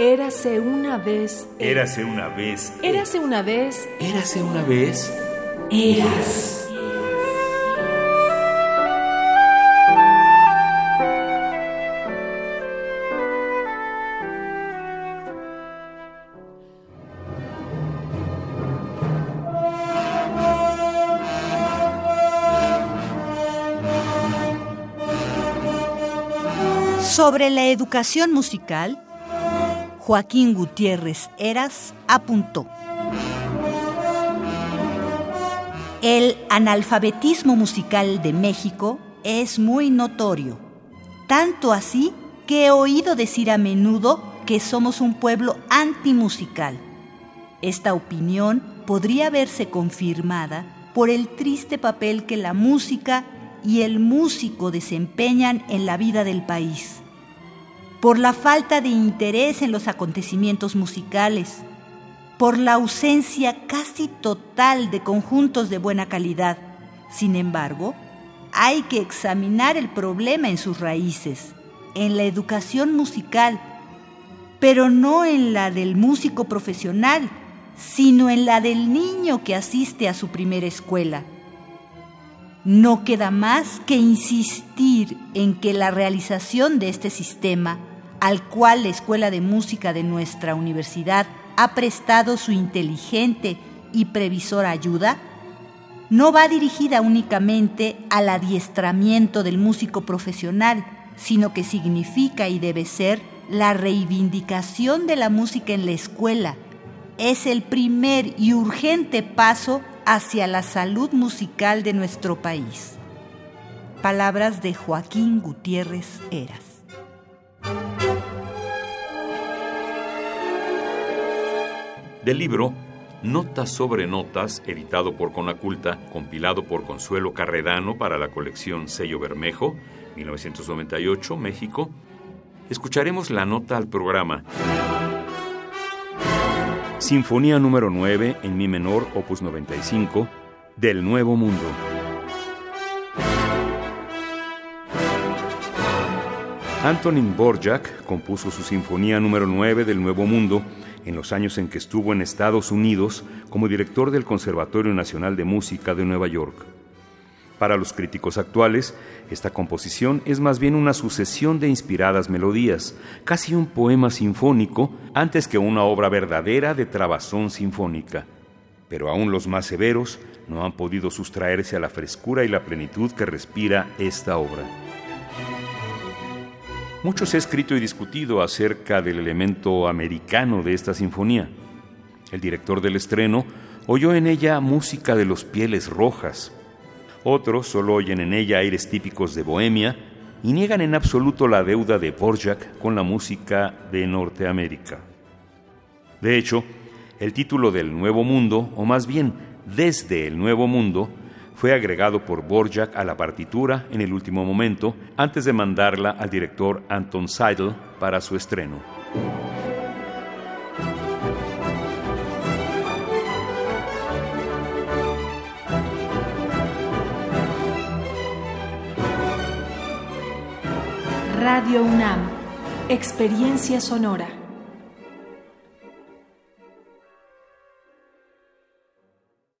Érase una vez. Érase una vez. Érase una vez. Érase una vez. Eras. Sobre la educación musical, Joaquín Gutiérrez Eras apuntó. El analfabetismo musical de México es muy notorio, tanto así que he oído decir a menudo que somos un pueblo antimusical. Esta opinión podría verse confirmada por el triste papel que la música y el músico desempeñan en la vida del país por la falta de interés en los acontecimientos musicales, por la ausencia casi total de conjuntos de buena calidad. Sin embargo, hay que examinar el problema en sus raíces, en la educación musical, pero no en la del músico profesional, sino en la del niño que asiste a su primera escuela. No queda más que insistir en que la realización de este sistema al cual la Escuela de Música de nuestra universidad ha prestado su inteligente y previsora ayuda, no va dirigida únicamente al adiestramiento del músico profesional, sino que significa y debe ser la reivindicación de la música en la escuela. Es el primer y urgente paso hacia la salud musical de nuestro país. Palabras de Joaquín Gutiérrez Eras. Del libro Notas sobre Notas, editado por Conaculta, compilado por Consuelo Carredano para la colección Sello Bermejo, 1998, México, escucharemos la nota al programa. Sinfonía número 9 en Mi menor, opus 95, del Nuevo Mundo. Antonin Borjak compuso su Sinfonía número 9 del Nuevo Mundo en los años en que estuvo en Estados Unidos como director del Conservatorio Nacional de Música de Nueva York. Para los críticos actuales, esta composición es más bien una sucesión de inspiradas melodías, casi un poema sinfónico, antes que una obra verdadera de trabazón sinfónica. Pero aún los más severos no han podido sustraerse a la frescura y la plenitud que respira esta obra. Mucho se ha escrito y discutido acerca del elemento americano de esta sinfonía. El director del estreno oyó en ella música de los pieles rojas. Otros solo oyen en ella aires típicos de Bohemia y niegan en absoluto la deuda de Borjak con la música de Norteamérica. De hecho, el título del Nuevo Mundo, o más bien desde el Nuevo Mundo, fue agregado por Borjak a la partitura en el último momento antes de mandarla al director Anton Seidel para su estreno. Radio UNAM, Experiencia Sonora.